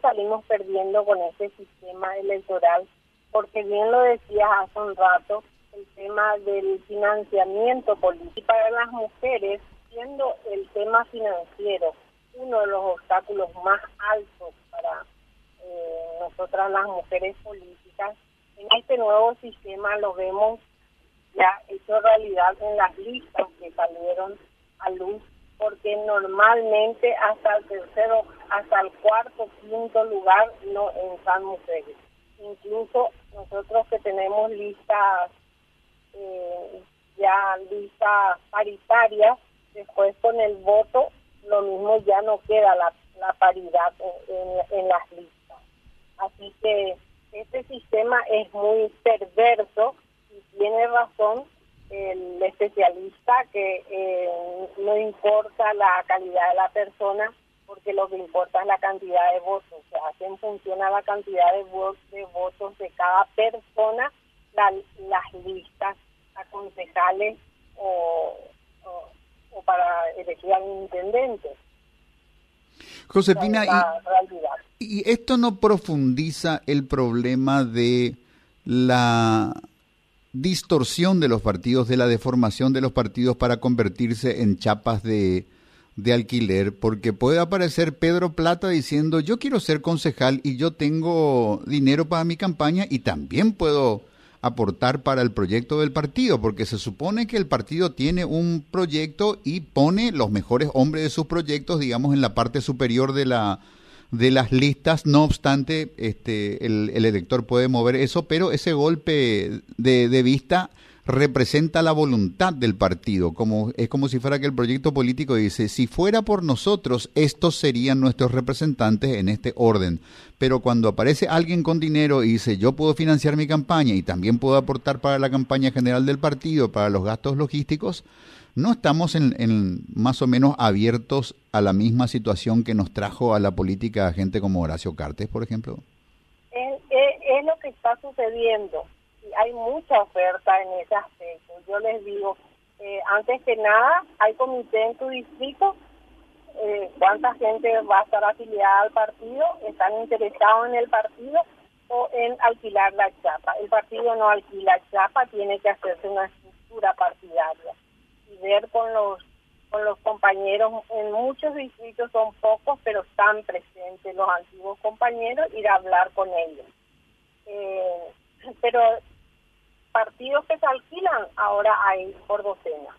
salimos perdiendo con este sistema electoral, porque bien lo decías hace un rato, el tema del financiamiento político. Para las mujeres, siendo el tema financiero uno de los obstáculos más altos para eh, nosotras las mujeres políticas, en este nuevo sistema lo vemos ya hecho realidad en las listas que salieron a luz, porque normalmente hasta el tercero, hasta el cuarto, quinto lugar no entran mujeres. Incluso nosotros que tenemos listas, eh, ya listas paritarias, después con el voto, lo mismo ya no queda la, paridad en las listas. Así que este sistema es muy perverso y tiene razón el especialista que eh, no importa la calidad de la persona porque lo que importa es la cantidad de votos. Se hace en función a la cantidad de, de votos de cada persona las listas a concejales o, o, para elegir al intendente. Josefina, y esto no profundiza el problema de la distorsión de los partidos, de la deformación de los partidos para convertirse en chapas de, de alquiler, porque puede aparecer Pedro Plata diciendo yo quiero ser concejal y yo tengo dinero para mi campaña y también puedo aportar para el proyecto del partido, porque se supone que el partido tiene un proyecto y pone los mejores hombres de sus proyectos, digamos, en la parte superior de la, de las listas. No obstante, este, el, elector puede mover eso, pero ese golpe de, de, vista representa la voluntad del partido. Como, es como si fuera que el proyecto político dice, si fuera por nosotros, estos serían nuestros representantes en este orden. Pero cuando aparece alguien con dinero y dice, yo puedo financiar mi campaña y también puedo aportar para la campaña general del partido, para los gastos logísticos, ¿no estamos en, más o menos abiertos a la misma situación que nos trajo a la política gente como Horacio Cartes, por ejemplo? Es, lo que está sucediendo. Hay mucha oferta en ese aspecto. Yo les digo, eh, antes que nada, hay comité en tu distrito. Eh, ¿Cuánta gente va a estar afiliada al partido? ¿Están interesados en el partido? o en alquilar la chapa. El partido no alquila chapa, tiene que hacerse una estructura partidaria ver con los con los compañeros en muchos distritos son pocos pero están presentes los antiguos compañeros ir a hablar con ellos eh, pero partidos que se alquilan ahora hay por docena